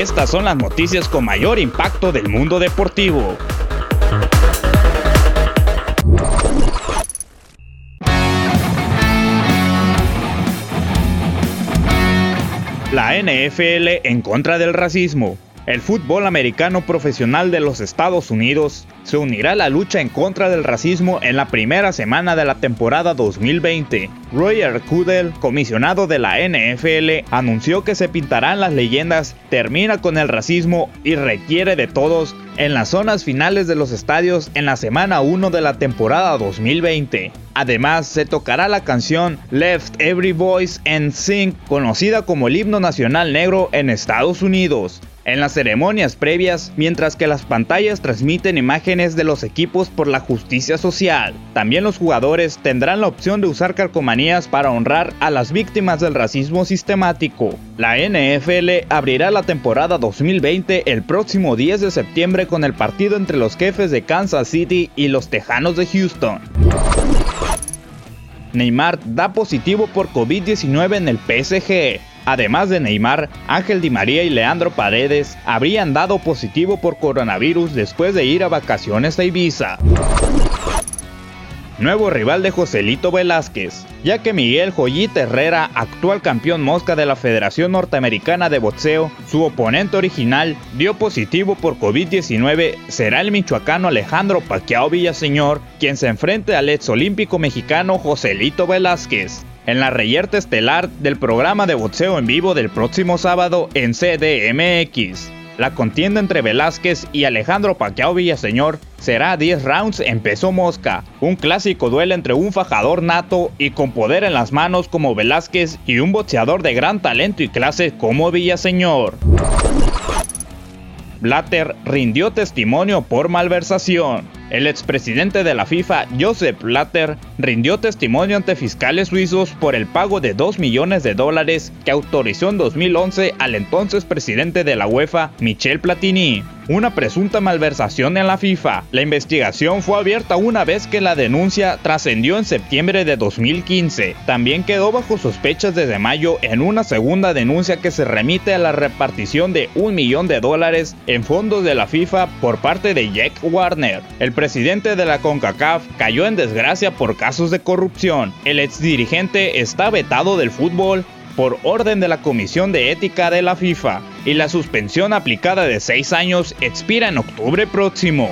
estas son las noticias con mayor impacto del mundo deportivo. La NFL en contra del racismo. El fútbol americano profesional de los Estados Unidos se unirá a la lucha en contra del racismo en la primera semana de la temporada 2020. Roger Goodell, comisionado de la NFL, anunció que se pintarán las leyendas Termina con el racismo y requiere de todos en las zonas finales de los estadios en la semana 1 de la temporada 2020. Además, se tocará la canción Left Every Voice and Sing, conocida como el himno nacional negro en Estados Unidos en las ceremonias previas, mientras que las pantallas transmiten imágenes de los equipos por la justicia social. También los jugadores tendrán la opción de usar calcomanías para honrar a las víctimas del racismo sistemático. La NFL abrirá la temporada 2020 el próximo 10 de septiembre con el partido entre los jefes de Kansas City y los Tejanos de Houston. Neymar da positivo por COVID-19 en el PSG. Además de Neymar, Ángel Di María y Leandro Paredes habrían dado positivo por coronavirus después de ir a vacaciones a Ibiza. Nuevo rival de Joselito Velázquez, ya que Miguel Joyita Herrera, actual campeón mosca de la Federación Norteamericana de Boxeo, su oponente original, dio positivo por COVID-19, será el michoacano Alejandro Paquiao Villaseñor quien se enfrente al ex olímpico mexicano Joselito Velázquez en la reyerta estelar del programa de boxeo en vivo del próximo sábado en CDMX. La contienda entre Velázquez y Alejandro Pacquiao Villaseñor será 10 rounds en peso mosca, un clásico duelo entre un fajador nato y con poder en las manos como Velázquez y un boxeador de gran talento y clase como Villaseñor. Blatter rindió testimonio por malversación. El expresidente de la FIFA, Joseph Blatter, rindió testimonio ante fiscales suizos por el pago de 2 millones de dólares que autorizó en 2011 al entonces presidente de la UEFA, Michel Platini una presunta malversación en la FIFA. La investigación fue abierta una vez que la denuncia trascendió en septiembre de 2015. También quedó bajo sospechas desde mayo en una segunda denuncia que se remite a la repartición de un millón de dólares en fondos de la FIFA por parte de Jack Warner. Presidente de la CONCACAF cayó en desgracia por casos de corrupción. El exdirigente está vetado del fútbol por orden de la Comisión de Ética de la FIFA y la suspensión aplicada de seis años expira en octubre próximo.